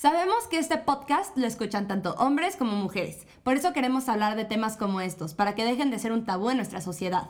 Sabemos que este podcast lo escuchan tanto hombres como mujeres, por eso queremos hablar de temas como estos, para que dejen de ser un tabú en nuestra sociedad.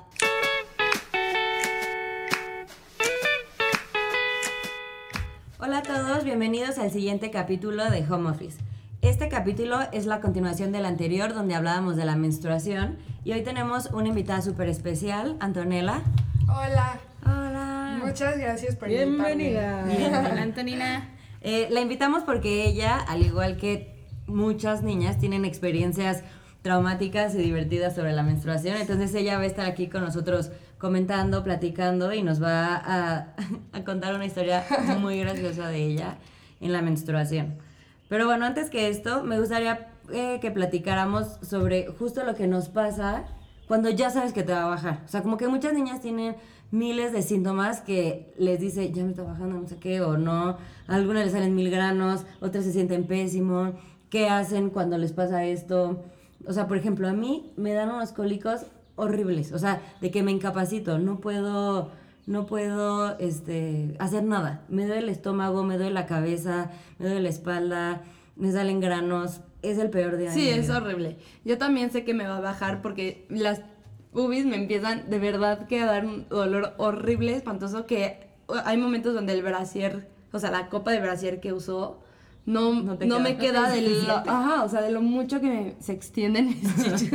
Hola a todos, bienvenidos al siguiente capítulo de Home Office. Este capítulo es la continuación del anterior donde hablábamos de la menstruación y hoy tenemos una invitada súper especial, Antonella. Hola. Hola. Muchas gracias por Bienvenida. Bienvenida. Antonina. Eh, la invitamos porque ella, al igual que muchas niñas, tienen experiencias traumáticas y divertidas sobre la menstruación. Entonces ella va a estar aquí con nosotros comentando, platicando y nos va a, contar una historia muy graciosa de ella en la menstruación. Pero bueno, antes que esto, me gustaría eh, que platicáramos sobre justo lo que nos pasa cuando ya sabes que te va a bajar. O sea, como que muchas niñas tienen miles de síntomas que les dice, ya me está bajando, no sé qué, o no. A algunas les salen mil granos, otras se sienten pésimo. ¿Qué hacen cuando les pasa esto? O sea, por ejemplo, a mí me dan unos cólicos horribles. O sea, de que me incapacito, no puedo no puedo este, hacer nada. Me duele el estómago, me duele la cabeza, me duele la espalda, me salen granos. Es el peor día. de Sí, es horrible. Yo también sé que me va a bajar porque las boobies me empiezan de verdad que a dar un dolor horrible, espantoso, que hay momentos donde el brasier, o sea, la copa de brasier que usó, no, No no, te queda. me queda No de lo, ajá, o sea, de lo mucho que me- se extienden mis chichis.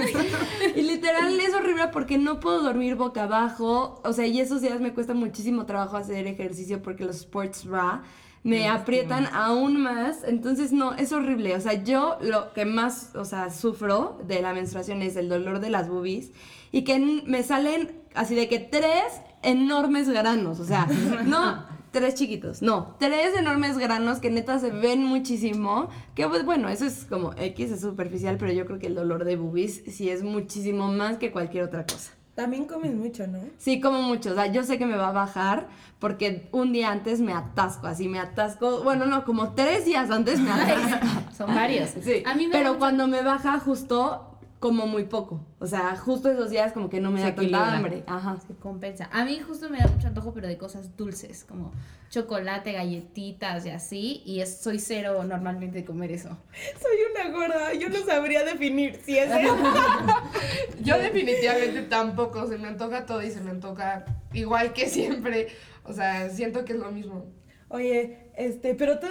y literal es horrible porque no puedo dormir boca abajo, o sea, y esos días me cuesta muchísimo trabajo hacer ejercicio porque los sports bra me aprietan aún más, entonces no, es horrible, o sea, yo lo que más, o sea, sufro de la menstruación es el dolor de las boobies y que me salen así de que tres enormes granos, o sea, no tres chiquitos, no, tres enormes granos que neta se ven muchísimo, que pues bueno, eso es como X, es superficial, pero yo creo que el dolor de boobies sí es muchísimo más que cualquier otra cosa. También comes mucho, ¿no? Sí, como mucho. O sea, yo sé que me va a bajar porque un día antes me atasco, así me atasco. Bueno, no, como tres días antes me atasco. Son varios. Sí, A mí me da pero mucho- cuando me baja justo como muy poco. O sea, justo esos días como que no me Se da tanta hambre. Ajá. se compensa. A mí justo me da mucho antojo, pero de cosas dulces, como chocolate, galletitas y así. Y es, soy cero normalmente de comer eso. Soy una gorda, yo no sabría definir si es eso. Yo definitivamente tampoco, se me antoja todo y se me antoja igual que siempre. O sea, siento que es lo mismo. Oye, este, pero tú,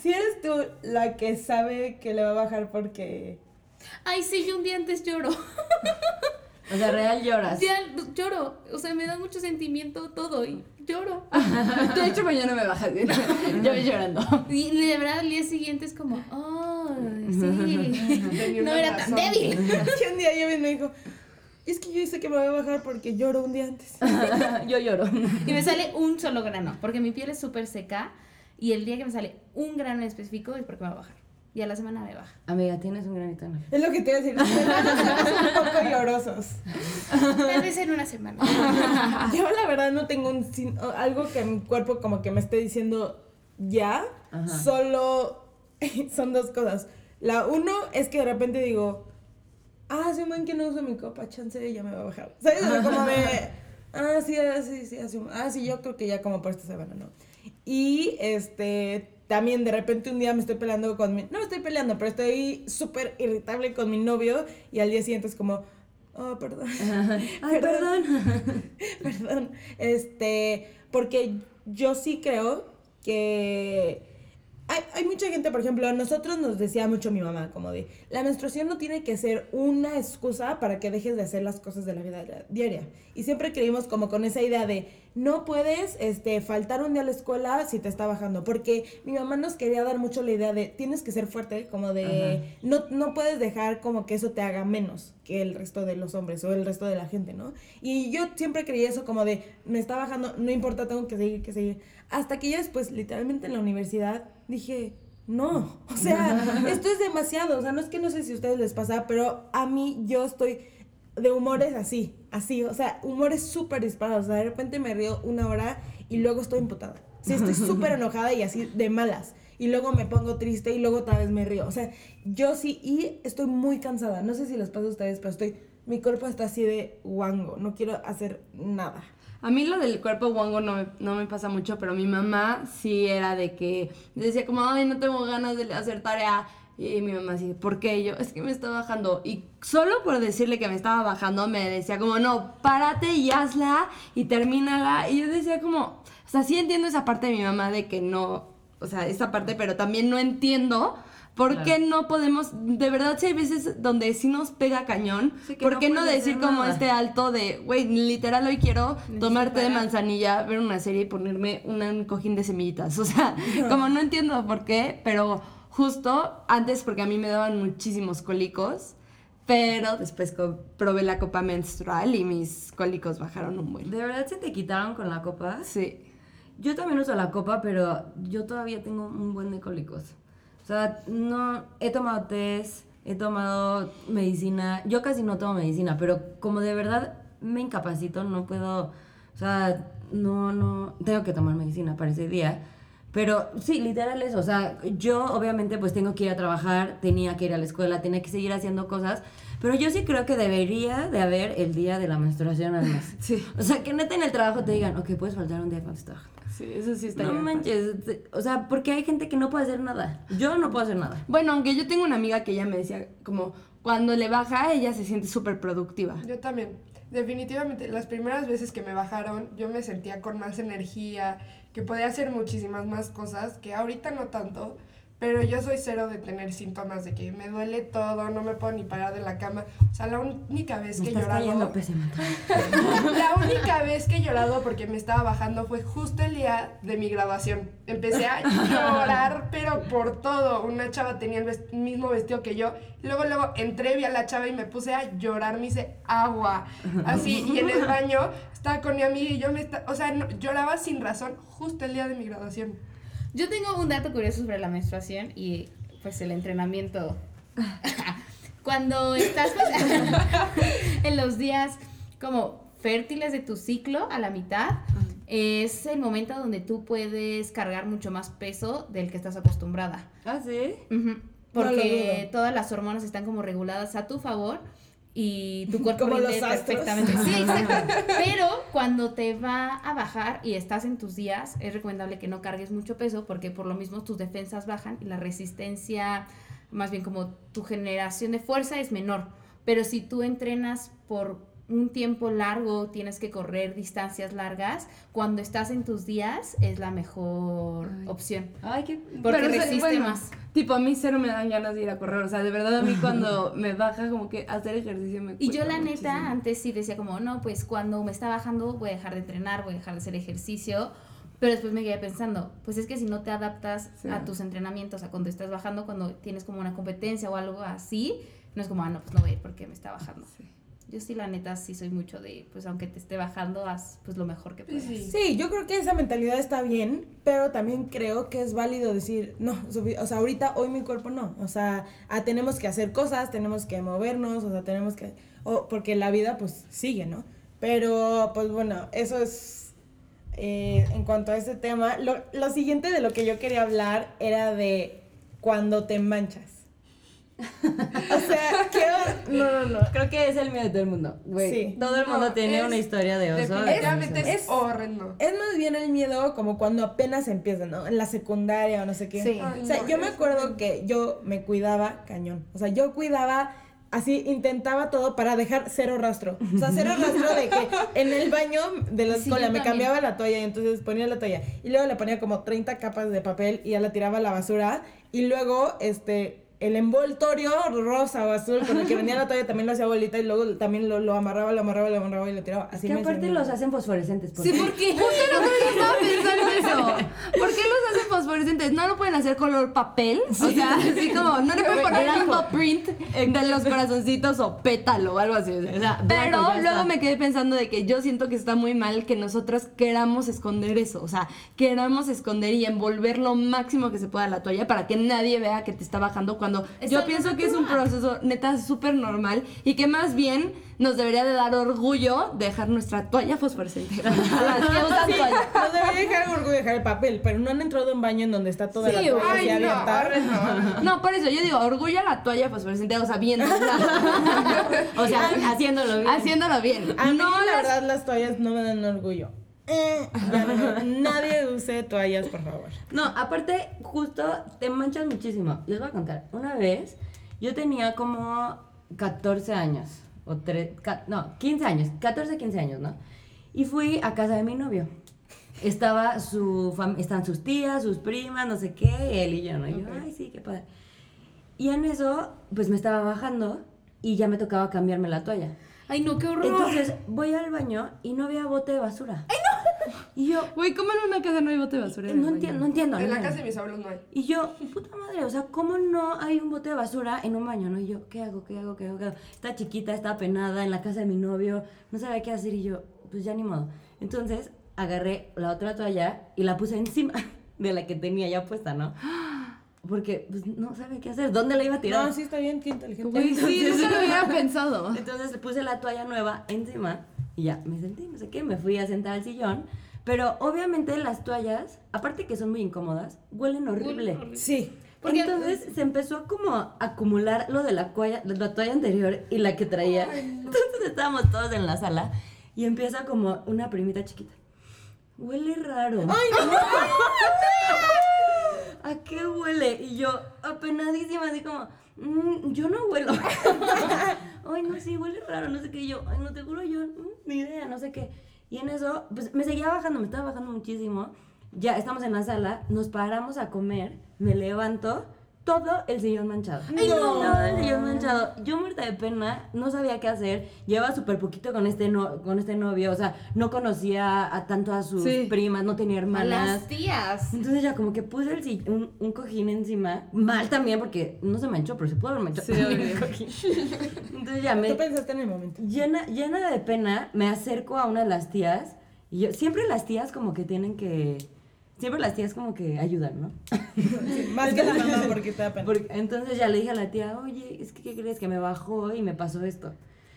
si eres tú la que sabe que le va a bajar porque... Ay, sí, yo un día antes lloro. O sea, real lloras. Ya lloro. O sea, me da mucho sentimiento todo y lloro. De hecho, mañana me baja. ya voy llorando. Y de verdad al día siguiente es como, ay, sí. No era tan débil. Y un día yo me dijo, es que yo sé que me va a bajar porque lloro un día antes. Yo lloro. Y me sale un solo grano, porque mi piel es súper seca y el día que me sale un grano en específico es porque me va a bajar. Y a la semana me baja. Amiga, tienes un granito en la Es lo que te iba a decir, somos un poco llorosos. Tal vez en una semana. Yo la verdad no tengo un, algo que mi cuerpo como que me esté diciendo ya, Ajá. solo son dos cosas. La uno es que de repente digo, ah, hace un buen que no uso mi copa, chance ya me va a bajar. ¿Sabes? O sea, como de, ah, sí, ah, sí, sí, hace un- ah, sí, yo creo que ya como por esta semana, ¿no? Y este, también de repente un día me estoy peleando con mi, no me estoy peleando, pero estoy súper irritable con mi novio y al día siguiente es como, oh, perdón. Ay, perdón. Perdón. Este, porque yo sí creo que hay, hay mucha gente, por ejemplo, a nosotros nos decía mucho mi mamá, como de, la menstruación no tiene que ser una excusa para que dejes de hacer las cosas de la vida diaria. Y siempre creímos como con esa idea de, no puedes este, faltar un día a la escuela si te está bajando, porque mi mamá nos quería dar mucho la idea de, tienes que ser fuerte, como de, no, no puedes dejar como que eso te haga menos que el resto de los hombres o el resto de la gente, ¿no? Y yo siempre creí eso como de, me está bajando, no importa, tengo que seguir, que seguir. Hasta que ya después, literalmente en la universidad, dije, no, o sea, esto es demasiado, o sea, no es que no sé si a ustedes les pasa, pero a mí yo estoy de humores así, así, o sea, humores súper disparados, o sea, de repente me río una hora y luego estoy emputada. Sí, estoy súper enojada y así de malas. Y luego me pongo triste y luego otra vez me río. O sea, yo sí, y estoy muy cansada. No sé si les pasa a ustedes, pero estoy mi cuerpo está así de guango, no quiero hacer nada. A mí lo del cuerpo guango no me, no me pasa mucho, pero mi mamá sí era de que decía como, ay, no tengo ganas de hacer tarea. Y mi mamá así, ¿por qué? Yo, es que me está bajando. Y solo por decirle que me estaba bajando, me decía como, no, párate y hazla y termínala. Y yo decía como, o sea, sí entiendo esa parte de mi mamá de que no, o sea, esa parte, pero también no entiendo por qué no podemos, de verdad, si hay veces donde sí nos pega cañón, Sí, ¿por qué no decir como nada. este alto de, güey, literal hoy quiero tomar té de manzanilla, ver una serie y ponerme un cojín de semillitas? O sea, como no entiendo por qué, pero justo antes porque a mí me daban muchísimos cólicos, pero después probé la copa menstrual y mis cólicos bajaron un buen. ¿De verdad se te quitaron con la copa? Sí. Yo también uso la copa, pero yo todavía tengo un buen de cólicos. O sea, no he tomado test, he tomado medicina. Yo casi no tomo medicina, pero como de verdad me incapacito, no puedo, o sea, no, no, tengo que tomar medicina para ese día. Pero sí, literal eso, o sea, yo obviamente pues tengo que ir a trabajar, tenía que ir a la escuela, tenía que seguir haciendo cosas, pero yo sí creo que debería de haber el día de la menstruación al mes. Sí. O sea, que neta en el trabajo te digan, ok, puedes faltar un día cuando estás trabajando. Sí, eso sí está No manches, o sea, porque hay gente que no puede hacer nada. Yo no puedo hacer nada. Bueno, aunque yo tengo una amiga que ella me decía como cuando le baja ella se siente súper productiva. Yo también. Definitivamente, las primeras veces que me bajaron, yo me sentía con más energía, que podía hacer muchísimas más cosas, que ahorita no tanto, pero yo soy cero de tener síntomas de que me duele todo, no me puedo ni parar de la cama. O sea, la única vez Me que he llorado... La única vez que he llorado porque me estaba bajando fue justo el día de mi graduación. Empecé a llorar, pero por todo. Una chava tenía el vest- mismo vestido que yo. Luego, luego entré, vi a la chava y me puse a llorar, me hice agua. Así, y en el baño estaba con mi amiga y yo me... o sea, no- lloraba sin razón justo el día de mi graduación. Yo tengo un dato curioso sobre la menstruación y pues el entrenamiento. Cuando estás pues, en los días como fértiles de tu ciclo a la mitad, es el momento donde tú puedes cargar mucho más peso del que estás acostumbrada. ¿Ah, sí? Porque todas las hormonas están como reguladas a tu favor y tu cuerpo Como los astros. perfectamente. Sí, exacto. Pero cuando te va a bajar y estás en tus días, es recomendable que no cargues mucho peso porque por lo mismo tus defensas bajan y la resistencia, más bien como tu generación de fuerza es menor. Pero si tú entrenas por un tiempo largo, tienes que correr distancias largas, cuando estás en tus días es la mejor Ay. opción. Ay, qué... Porque Pero, resiste bueno, más. Tipo, a mí cero me dan ganas de ir a correr. O sea, de verdad a mí cuando me baja como que hacer ejercicio me Y yo la neta antes sí decía como, no, pues cuando me está bajando voy a dejar de entrenar, voy a dejar de hacer ejercicio. Pero después me quedé pensando, pues es que si no te adaptas Sí. a tus entrenamientos, a cuando estás bajando, cuando tienes como una competencia o algo así, no es como, ah, no, pues no voy a ir porque me está bajando. Yo sí, la neta, sí soy mucho de, pues aunque te esté bajando, haz pues lo mejor que puedas. Sí. Sí, yo creo que esa mentalidad está bien, pero también creo que es válido decir, no, o sea, ahorita, hoy mi cuerpo no. O sea, ah, tenemos que hacer cosas, tenemos que movernos, o sea, tenemos que, o, porque la vida pues sigue, ¿no? Pero, pues bueno, eso es eh, en cuanto a ese tema. Lo, lo siguiente de lo que yo quería hablar era de cuando te manchas. O sea, quiero, no, no, no. Creo que es el miedo de todo el mundo, güey. Sí. Todo el mundo No, tiene es- una historia de oso. de Definitivamente es, Es- horrendo. Es más bien el miedo como cuando apenas empieza, ¿no? En la secundaria o no sé qué. Sí. Ay, O sea, no, yo me acuerdo que yo me cuidaba cañón. O sea, yo cuidaba así, intentaba todo para dejar cero rastro. O sea, cero rastro de que en el baño de la escuela me cambiaba la toalla y entonces ponía la toalla. Y luego le ponía como 30 capas de papel y ya la tiraba a la basura. Y luego, este, el envoltorio rosa o azul con el que venía la toalla también lo hacía bolita y luego también lo, lo amarraba, lo amarraba, lo amarraba y lo tiraba. Así que me aparte los hacen fosforescentes. ¿por Sí, qué? porque estaba pensando eso. ¿Por qué los hacen fosforescentes? ¿No lo pueden hacer color papel? O sea, así como, no le pueden poner el mismo print de los corazoncitos o pétalo o algo así. o sea. Pero luego está. me quedé pensando de que yo siento que está muy mal que nosotros queramos esconder eso. O sea, queramos esconder y envolver lo máximo que se pueda la toalla para que nadie vea que te está bajando cuando Yo pienso que es un proceso neta súper normal y que más bien nos debería de dar orgullo dejar nuestra toalla fosforescente. Las que usan Sí, toalla. nos debería dejar orgullo dejar el papel, pero no han entrado en baño en donde está toda Sí, la toalla Ay, no, abierta. no. No, por eso yo digo, orgullo a la toalla fosforescente, o sea, bien, o sea, O sea, haciéndolo bien. haciéndolo bien. A mí, no la las- verdad, las toallas no me dan orgullo. Eh, ya no, nadie use toallas, por favor. No, aparte, justo te manchas muchísimo. Les voy a contar. Una vez, yo tenía como 14 años. O tres, ca- no, 15 años. 14, 15 años, ¿no? Y fui a casa de mi novio. Estaba su están sus tías, sus primas, no sé qué, él y yo, ¿no? Y yo, ay, sí, qué padre. Y en eso, pues me estaba bajando y ya me tocaba cambiarme la toalla. Ay, no, qué horror. Entonces voy al baño y no había bote de basura. ¡Ay! Y yo, Güey, ¿cómo en una casa no hay bote de basura? no baño? entiendo, no entiendo. En la casa de mis abuelos no hay. Y yo, puta madre, o sea, ¿cómo no hay un bote de basura en un baño, no? Y yo, ¿qué hago, qué hago, qué hago, qué hago? Está chiquita, está penada, en la casa de mi novio, no sabía qué hacer y yo, pues ya ni modo. Entonces, agarré la otra toalla y la puse encima de la que tenía ya puesta, ¿no? Porque, pues, no sabía qué hacer, ¿dónde la iba a tirar? No, sí está bien, qué inteligente. Güey, sí, nunca lo hubiera pensado. Entonces le puse la toalla nueva encima y ya me senté, no sé qué, me fui a sentar al sillón. Pero obviamente las toallas, aparte que son muy incómodas, huelen horrible. Sí. Porque- Entonces se empezó a como a acumular lo de la, toalla, de la toalla anterior y la que traía. Entonces estábamos todos en la sala y empieza como una primita chiquita. Huele raro. ¡Ay, ¿A qué huele? Y yo, apenadísima, así como, "Mm, yo no huelo. Ay, no, sí, huele raro, no sé qué. Yo, ay, no te juro, yo, mm, ni idea, no sé qué. Y en eso, pues me seguía bajando, me estaba bajando muchísimo. Ya estamos en la sala, nos paramos a comer, me levanto, todo el sillón manchado. Ay, no. Todo el sillón manchado. Yo muerta de pena, no sabía qué hacer. Llevaba súper poquito con este, no, con este novio, o sea, no conocía a tanto a sus Sí. primas, no tenía A hermanas. las tías. Entonces ya como que puse el un, un cojín encima, mal también porque no se manchó, pero se pudo haber manchado Sí. Entonces ya me Tú pensaste en el momento. llena, llena de pena, me acerco a una de las tías y yo siempre las tías como que tienen que siempre las tías como que ayudan, ¿no? Más que la mamá porque te da pena. Porque- entonces ya le dije a la tía, "Oye, es que qué crees que me bajó y me pasó esto."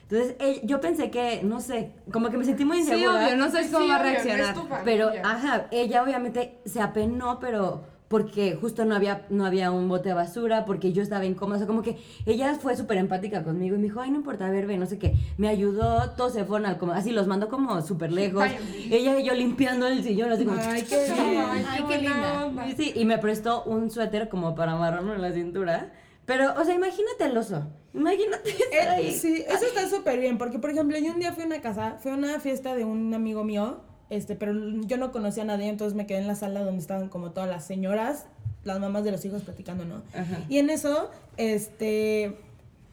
Entonces ella- yo pensé que, no sé, como que me sentí muy Sí, insegura. obvio, no sabes cómo Sí, va a obvio, no es reaccionar. tu. Pero, ajá, ella obviamente se apenó, pero porque justo no había, no había un bote de basura, porque yo estaba incómoda, o sea, como que ella fue súper empática conmigo y me dijo, ay, no importa, a ver, ve, no sé qué, me ayudó, todos se fueron al, como, así los mandó como súper lejos, Ay, ella y yo limpiando el sillón, así como, Ay, qué bien. Ay, qué linda. y sí, y me prestó un suéter como para amarrarme en la cintura, pero, o sea, imagínate el oso, imagínate estar ahí. Eh, sí, eso está súper bien, porque por ejemplo, yo un día fui a una casa, fue a una fiesta de un amigo mío, este, pero yo no conocía a nadie, entonces me quedé en la sala donde estaban como todas las señoras, las mamás de los hijos platicando, ¿no? Ajá. Y en eso, este,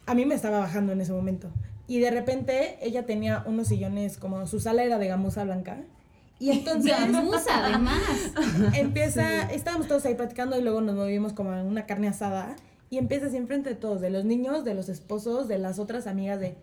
a mí me estaba bajando en ese momento. Y de repente ella tenía unos sillones, como su sala era de gamuza blanca. Y entonces Gamuza, además. empieza, estábamos todos ahí platicando y luego nos movimos como a una carne asada y empieza así enfrente de todos, de los niños, de los esposos, de las otras amigas de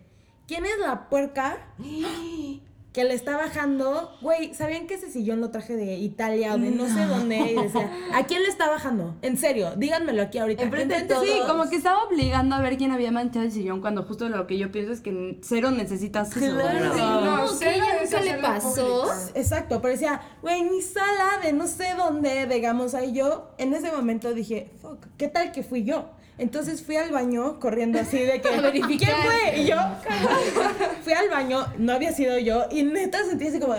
¿quién es la puerca que le está bajando? Güey, ¿sabían que ese sillón lo traje de Italia o de no, sé dónde? Y decía, ¿a quién le está bajando? En serio, díganmelo aquí ahorita. Enfrente de Enfrente Sí, todos. como que estaba obligando a ver quién había manchado el sillón cuando justo lo que yo pienso es que cero necesitas eso. Claro. Sí, No, no, que cero nunca le pasó. Exacto, pero decía, güey, mi sala de no sé dónde, digamos, ahí yo, en ese momento dije, fuck, ¿qué tal que fui yo? Entonces fui al baño corriendo así de que. ¿quién fue? Y yo, fui al baño, no había sido yo, y neta sentí así como,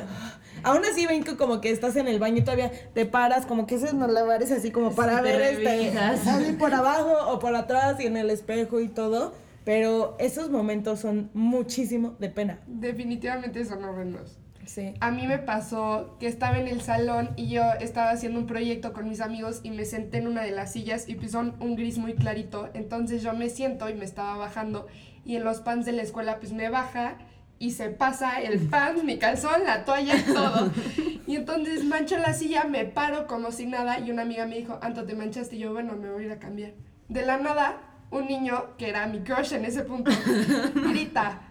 aún así ven que como que estás en el baño y todavía te paras, como que esos malabares así como para te ver este, así por abajo o por atrás y en el espejo y todo, pero esos momentos son muchísimo de pena. Definitivamente son horrendos. Sí. A mí me pasó que estaba en el salón y yo estaba haciendo un proyecto con mis amigos y me senté en una de las sillas y pues son un gris muy clarito. Entonces yo me siento y me estaba bajando y en los pants de la escuela pues me baja y se pasa el pan, mi calzón, la toalla y todo. Y entonces mancho la silla, me paro como si nada y una amiga me dijo, Anto, te manchaste y yo, bueno, me voy a ir a cambiar. De la nada, un niño, que era mi crush en ese punto, grita,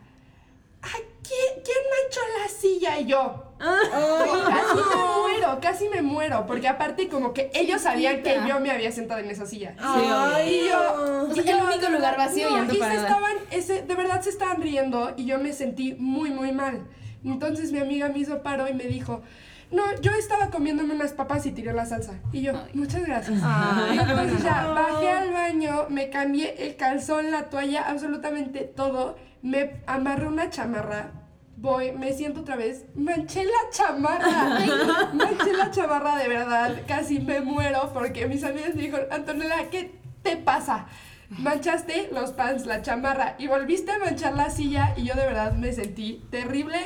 Ay, ¿quién, ¿quién manchó la silla? Y yo, casi me muero, casi me muero, porque aparte como que ellos sabían que yo me había sentado en esa silla. Ay, Y yo, y el yo, único lugar vacío no, y se estaban, ese, de verdad se estaban riendo y yo me sentí muy, muy mal. Entonces mi amiga me hizo paro y me dijo, no, yo estaba comiéndome unas papas y tiré la salsa. Y yo, muchas gracias. Ay, Entonces ya bajé al baño, me cambié el calzón, la toalla, absolutamente todo. Me amarré una chamarra. Voy, me siento otra vez. Manché la chamarra. manché la chamarra de verdad. Casi me muero porque mis amigas me dijeron, Antonella, ¿qué te pasa? Manchaste los pants, la chamarra y volviste a manchar la silla y yo de verdad me sentí terrible.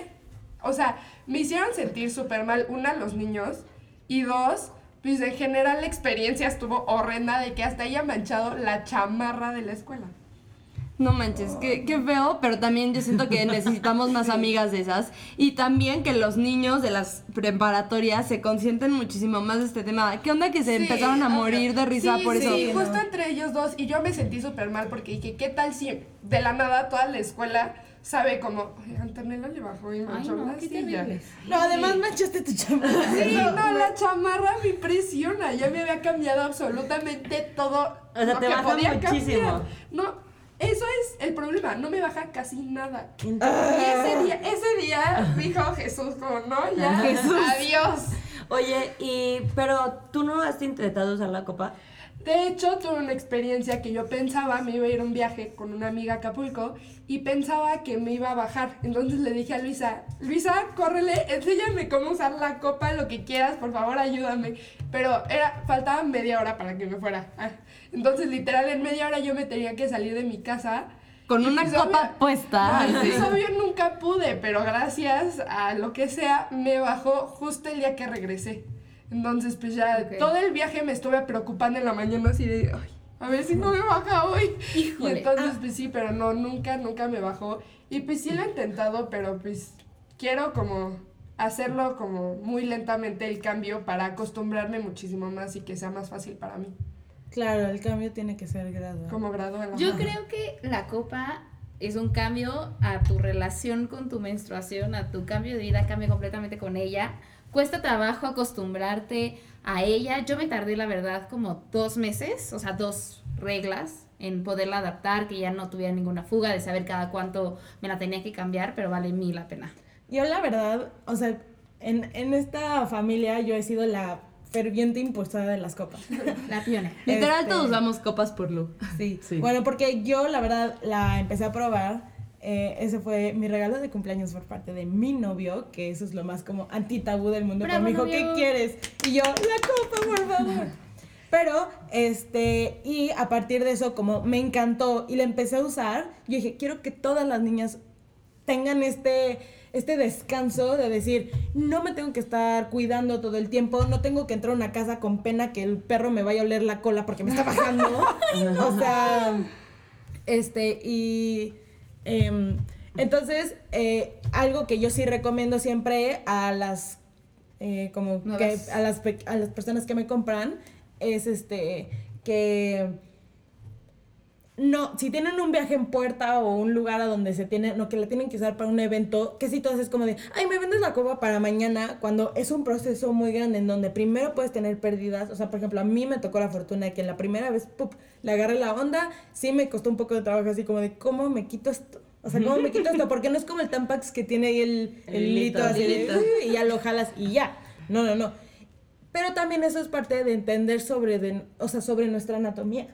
O sea, me hicieron sentir súper mal, una, los niños, y dos, pues en general la experiencia estuvo horrenda de que hasta haya manchado la chamarra de la escuela. No manches, qué, qué feo, pero también yo siento que necesitamos más amigas de esas. Y también que los niños de las preparatorias se consienten muchísimo más de este tema. ¿Qué onda que se Sí, empezaron a morir de risa sí, por eso? Sí, justo entre ellos dos, y yo me sentí súper mal porque dije, ¿qué tal si de la nada toda la escuela sabe como, "Oye, Antonella le bajó y manchó no, la silla"? No, además manchaste tu chamarra. Sí, no, la chamarra me impresiona. Ya me había cambiado absolutamente todo. O sea, lo te que baja podía muchísimo. cambiar. No, eso es el problema. No me baja casi nada. Y Entonces- ese día, ese día dijo Jesús como, no, ya, adiós. Oye, y pero tú no has intentado usar la copa. De hecho, tuve una experiencia que yo pensaba, me iba a ir a un viaje con una amiga a Acapulco y pensaba que me iba a bajar. Entonces le dije a Luisa, Luisa, córrele, enséñame cómo usar la copa, lo que quieras, por favor, ayúdame. Pero era, faltaba media hora para que me fuera. Ah, Entonces, literal, en media hora yo me tenía que salir de mi casa. Con Y una pues, copa obvio- puesta. Ay, pues, obvio nunca pude, pero gracias a lo que sea, me bajó justo el día que regresé. Entonces, pues ya todo el viaje me estuve preocupando en la mañana así de, ay, a ver si no me baja hoy. Híjole. Y entonces, pues sí, pero no, nunca, nunca me bajó. Y pues sí lo he intentado, pero pues quiero como hacerlo como muy lentamente el cambio para acostumbrarme muchísimo más y que sea más fácil para mí, Claro, el cambio tiene que ser gradual. como gradual. Yo ajá. creo que la copa es un cambio a tu relación con tu menstruación, a tu cambio de vida, cambia completamente con ella. Cuesta trabajo acostumbrarte a ella. Yo me tardé, la verdad, como dos meses, o sea, dos reglas en poderla adaptar, que ya no tuviera ninguna fuga, de saber cada cuánto me la tenía que cambiar, pero vale mil la pena. Yo la verdad, o sea, en, en esta familia yo he sido la ferviente impulsora de las copas. La pionera. Literal, Este- todos usamos copas por Lu. Sí. Sí. Bueno, porque yo la verdad la empecé a probar. eh, ese fue mi regalo de cumpleaños por parte de mi novio, que eso es lo más como antitabú del mundo. Pero me dijo, novio. ¿qué quieres? Y yo, la copa, por favor. Pero, este, y a partir de eso, como me encantó y la empecé a usar, yo dije, quiero que todas las niñas tengan este, este descanso de decir, no me tengo que estar cuidando todo el tiempo, no tengo que entrar a una casa con pena que el perro me vaya a oler la cola porque me está bajando. o sea, este, y em, entonces, eh, algo que yo sí recomiendo siempre a las, eh, como que, a las, a las personas que me compran, es este, que no, si tienen un viaje en puerta o un lugar a donde se tiene, no, que la tienen que usar para un evento, que si tú haces como de, ay, me vendes la copa para mañana, cuando es un proceso muy grande en donde primero puedes tener pérdidas, o sea, por ejemplo, a mí me tocó la fortuna de que la primera vez, ¡pup! le agarré la onda, sí me costó un poco de trabajo, así como de, ¿cómo me quito esto? O sea, ¿cómo me quito esto? Porque no es como el Tampax que tiene ahí el, el, hilito, así de, y ya lo jalas y ya. No, no, no. Pero también eso es parte de entender sobre, de, o sea, sobre nuestra anatomía.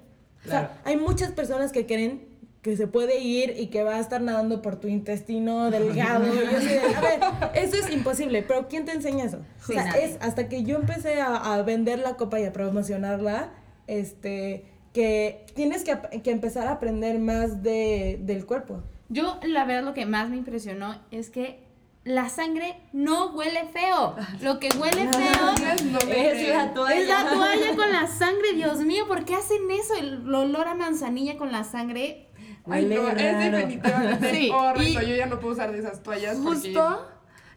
O sea, hay muchas personas que creen que se puede ir y que va a estar nadando por tu intestino delgado. y yo así de, a ver, eso es imposible, pero ¿quién te enseña eso? Sí, o sea, nadie. es hasta que yo empecé a, a vender la copa y a promocionarla, este, que tienes que, que empezar a aprender más de, del cuerpo. Yo, la verdad, lo que más me impresionó es que la sangre no huele feo. Lo que huele feo No Es la toalla. es la toalla con la sangre. Dios mío, ¿por qué hacen eso? El olor a manzanilla con la sangre. Ay, Huele no, es definitivamente Sí, horrible. Yo ya no puedo usar de esas toallas porque- Justo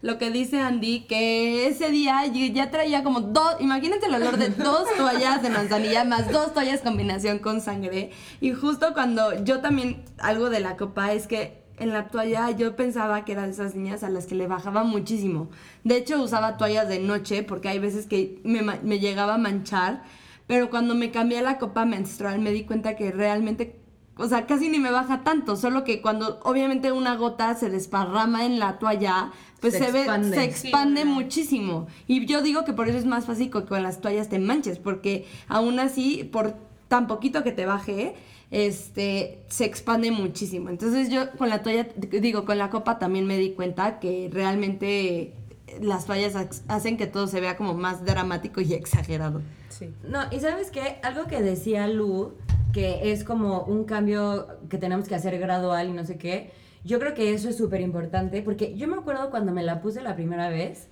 lo que dice Andy, que ese día ya traía como dos, imagínate el olor de dos toallas de manzanilla más dos toallas combinación con sangre. Y justo cuando yo también, algo de la copa es que en la toalla yo pensaba que era de esas niñas a las que le bajaba muchísimo. De hecho usaba toallas de noche porque hay veces que me, llegaba a manchar. Pero cuando me cambié la copa menstrual me di cuenta que realmente o sea, casi ni me baja tanto, solo que cuando obviamente una gota se desparrama en la toalla, pues Se se, ve, expande. se expande muchísimo. Y yo digo que por eso es más fácil que con las toallas te manches, porque aún así, por tan poquito que te baje, este, se expande muchísimo. Entonces yo con la toalla, digo, con la copa también me di cuenta que realmente las toallas hac- hacen que todo se vea como más dramático y exagerado. Sí. No, y sabes qué, algo que decía Lu, que es como un cambio que tenemos que hacer gradual y no sé qué, yo creo que eso es súper importante, porque yo me acuerdo cuando me la puse la primera vez,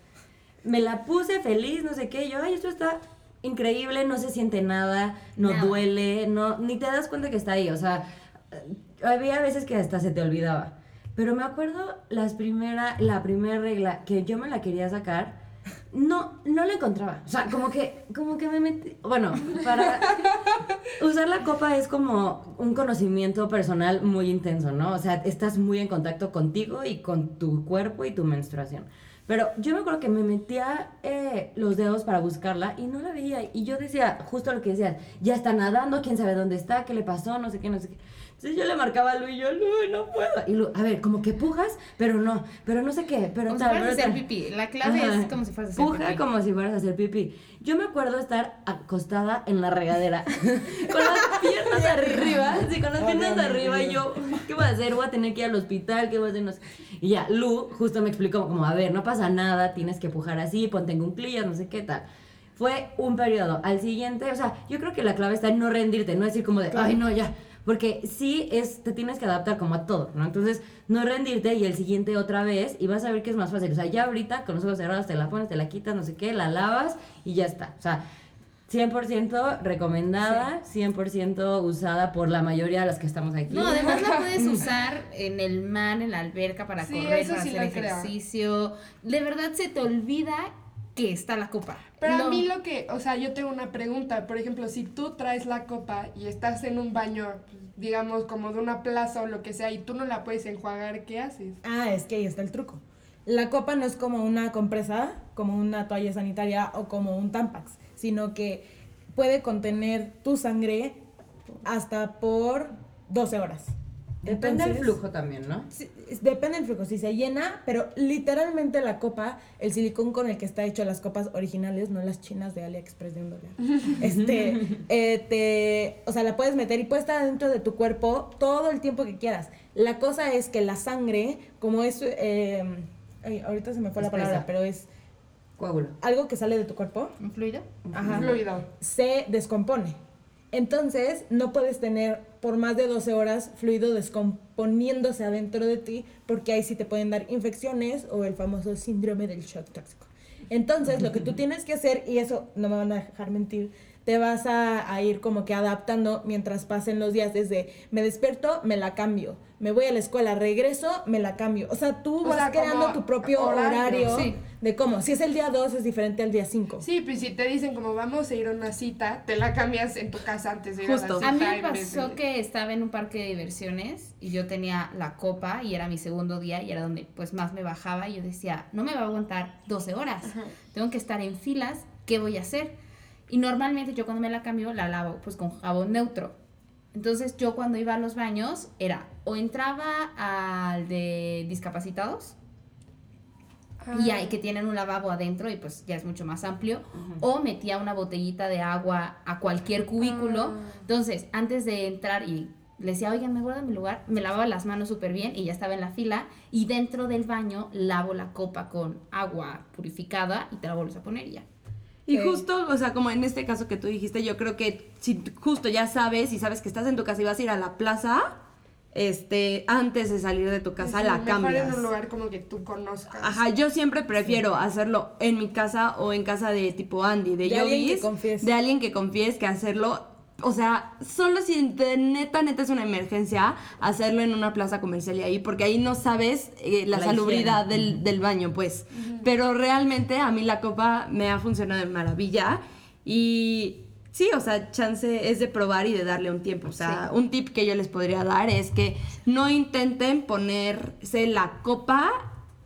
me la puse feliz, no sé qué, yo, ay, esto está increíble, no se siente nada, no duele, no, ni te das cuenta que está ahí, o sea, había veces que hasta se te olvidaba. Pero me acuerdo las primera, la primera regla que yo me la quería sacar, no, no la encontraba. O sea, como que, como que me metí. Bueno, para usar la copa es como un conocimiento personal muy intenso, ¿no? O sea, estás muy en contacto contigo y con tu cuerpo y tu menstruación. Pero yo me acuerdo que me metía eh, los dedos para buscarla y no la veía. Y yo decía, justo lo que decías, ya está nadando, quién sabe dónde está, qué le pasó, no sé qué, no sé qué. Entonces yo le marcaba a Lu y yo, Lu, no puedo. Y Lu, a ver, como que pujas, pero no, pero no sé qué, pero Como si tal, fueras a hacer pipí. La clave Ajá. es como si fueras a hacer Puja pipí. como si fueras a hacer pipí. Yo me acuerdo estar acostada en la regadera, con las piernas arriba, sí, con las piernas arriba, y yo, ¿qué voy a hacer? Voy a tener que ir al hospital, ¿qué voy a hacer? No sé. Y ya, Lu justo me explicó como, a ver, no pasa nada, tienes que pujar así, ponte en cuclillas, no sé qué tal. Fue un periodo. Al siguiente, o sea, yo creo que la clave está en no rendirte, no decir como de, ay, no, ya. Porque sí es, te tienes que adaptar como a todo, ¿no? Entonces, no rendirte y el siguiente otra vez y vas a ver que es más fácil. O sea, ya ahorita con los ojos cerrados te la pones, te la quitas, no sé qué, la lavas y ya está. O sea, 100% recomendada, 100% usada por la mayoría de las que estamos aquí. No, además la puedes usar en el mar, en la alberca para Sí, correr, eso para sí hacer creo. ejercicio. De verdad se te olvida que está la copa. Pero No. a mí lo que, o sea, yo tengo una pregunta. Por ejemplo, si tú traes la copa y estás en un baño, digamos, como de una plaza o lo que sea, y tú no la puedes enjuagar, ¿qué haces? Ah, es que ahí está el truco. La copa no es como una compresa, como una toalla sanitaria o como un Tampax, sino que puede contener tu sangre hasta por 12 horas. Depende del flujo también, ¿no? sí, depende del flujo, si se llena, pero literalmente la copa, el silicón con el que está hecho las copas originales, no las chinas de AliExpress de un dólar. Este, eh, te, o sea, la puedes meter y puede estar dentro de tu cuerpo todo el tiempo que quieras. La cosa es que la sangre, como es, eh, ay, ahorita se me fue la Espesa. palabra, pero es Coágulo. algo que sale de tu cuerpo, ¿Un fluido? Ajá. Fluido. se descompone. Entonces, no puedes tener por más de 12 horas fluido descomponiéndose adentro de ti, porque ahí sí te pueden dar infecciones o el famoso síndrome del shock tóxico. Entonces, lo que tú tienes que hacer, y eso no me van a dejar mentir, te vas a, a ir como que adaptando mientras pasen los días, desde me despierto, me la cambio, me voy a la escuela, regreso, me la cambio. O sea, tú O vas sea, creando tu propio horario, horario, sí. de cómo. Si es el día 2, es diferente al día 5. Sí, pues si te dicen como vamos a ir a una cita, te la cambias en tu casa antes de ir a Justo. la A cita. mí me pasó de- que estaba en un parque de diversiones y yo tenía la copa y era mi segundo día y era donde pues más me bajaba y yo decía, no me va a aguantar 12 horas, tengo que estar en filas, ¿qué voy a hacer? Y normalmente yo cuando me la cambio la lavo pues con jabón neutro. Entonces yo cuando iba a los baños era o entraba al de discapacitados y Ah. hay que tienen un lavabo adentro y pues ya es mucho más amplio. O metía una botellita de agua a cualquier cubículo. Ah. Entonces, antes de entrar y le decía, oigan, me guardan mi lugar, me lavaba las manos súper bien y ya estaba en la fila. Y dentro del baño lavo la copa con agua purificada y te la vuelves a poner y ya. Y justo, o sea, como en este caso que tú dijiste, yo creo que si justo ya sabes y sabes que estás en tu casa y vas a ir a la plaza, este, antes de salir de tu casa Sí, la mejor cambias. en un lugar como que tú conozcas. Ajá, yo siempre prefiero hacerlo en mi casa o en casa de tipo Andy, de, De alguien que Yogis, confíes. de alguien que confíes que hacerlo, o sea, solo si de neta, neta es una emergencia, hacerlo en una plaza comercial y ahí, porque ahí no sabes eh, la, La salubridad del, del baño, pues. Pero realmente a mí la copa me ha funcionado de maravilla y... Sí, o sea, chance es de probar y de darle un tiempo. O sea, un tip que yo les podría dar es que no intenten ponerse la copa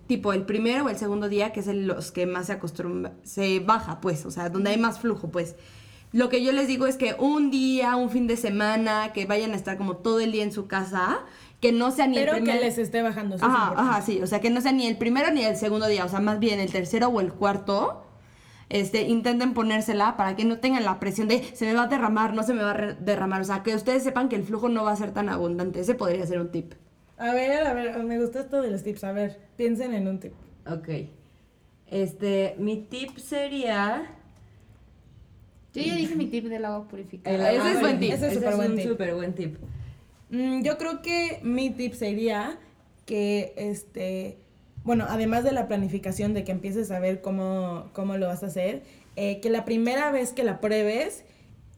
tipo el primero o el segundo día, que es el- los que más se acostumbra, se baja, pues, o sea, donde hay más flujo, pues. Lo que yo les digo es que un día, un fin de semana, que vayan a estar como todo el día en su casa, que no sea ni Pero el que primer... les esté bajando. eso es Ajá, ajá, sí, o sea, que no sea ni el primero ni el segundo día, o sea, más bien el tercero o el cuarto. Este, intenten ponérsela para que no tengan la presión de se me va a derramar, no se me va a derramar, o sea, que ustedes sepan que el flujo no va a ser tan abundante. Ese podría ser un tip. A ver, a ver, me gustó esto de los tips. A ver, piensen en un tip. Ok. Este, mi tip sería... Yo ya dije mi tip del agua purificada. Ese es buen tip. Ese es súper buen un tip. súper buen tip. Mm, yo creo que mi tip sería que, este, bueno, además de la planificación de que empieces a ver cómo, cómo lo vas a hacer, eh, que la primera vez que la pruebes,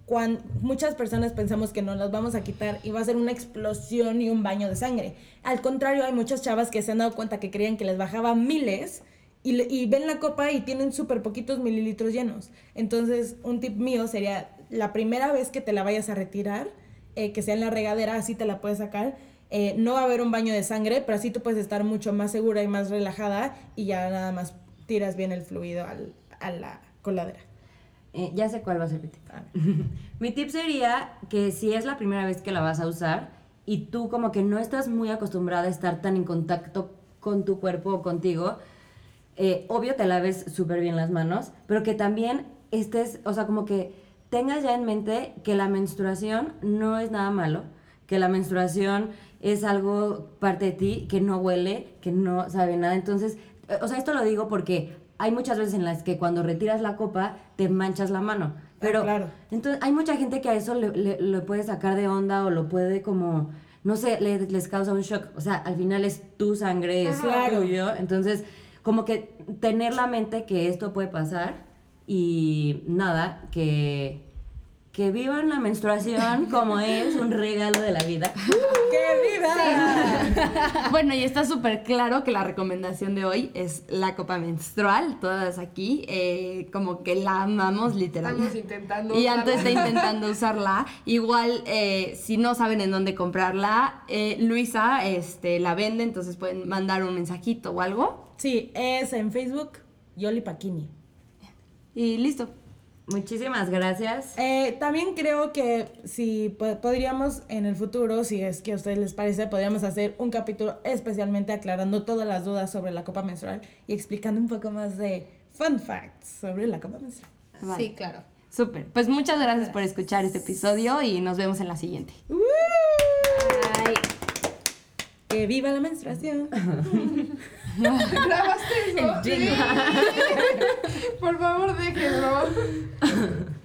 cuan- muchas personas pensamos que nos las vamos a quitar y va a ser una explosión y un baño de sangre. Al contrario, hay muchas chavas que se han dado cuenta que creían que les bajaba miles y, ven la copa y tienen súper poquitos mililitros llenos. Entonces, un tip mío sería la primera vez que te la vayas a retirar, eh, que sea en la regadera, así te la puedes sacar. Eh, no va a haber un baño de sangre, pero así tú puedes estar mucho más segura y más relajada y ya nada más tiras bien el fluido al- a la coladera. Eh, ya sé cuál va a ser mi tip. Mi tip sería que si es la primera vez que la vas a usar y tú como que no estás muy acostumbrada a estar tan en contacto con tu cuerpo o contigo, eh, obvio te laves súper bien las manos, pero que también estés, o sea, como que tengas ya en mente que la menstruación no es nada malo, que la menstruación es algo parte de ti, que no huele, que no sabe nada. Entonces, eh, o sea, esto lo digo porque hay muchas veces en las que cuando retiras la copa te manchas la mano. Pero claro. entonces hay mucha gente que a eso le, le- le puede sacar de onda o lo puede como, no sé, le- les causa un shock. O sea, al final es tu sangre, es Claro. tuyo. Entonces, como que tener la mente que esto puede pasar y nada, que, que vivan la menstruación como es un regalo de la vida. ¡Que viva! Bueno, y está súper claro que la recomendación de hoy es la copa menstrual. Todas aquí, eh, como que la amamos literal. Estamos intentando. Y usarla. está intentando usarla. Igual, eh, si no saben en dónde comprarla, eh, Luisa este, la vende, entonces pueden mandar un mensajito o algo. Sí, es en Facebook, Yoli Paquini. Y listo. Muchísimas gracias. Eh, también creo que si po- podríamos en el futuro, si es que a ustedes les parece, podríamos hacer un capítulo especialmente aclarando todas las dudas sobre la copa menstrual y explicando un poco más de fun facts sobre la copa menstrual. Vale. Sí, claro. Súper. Pues muchas gracias por escuchar este episodio y nos vemos en la siguiente. Ay. ¡Que viva la menstruación! ¿Grabaste eso? Jingle. Por favor, déjenlo.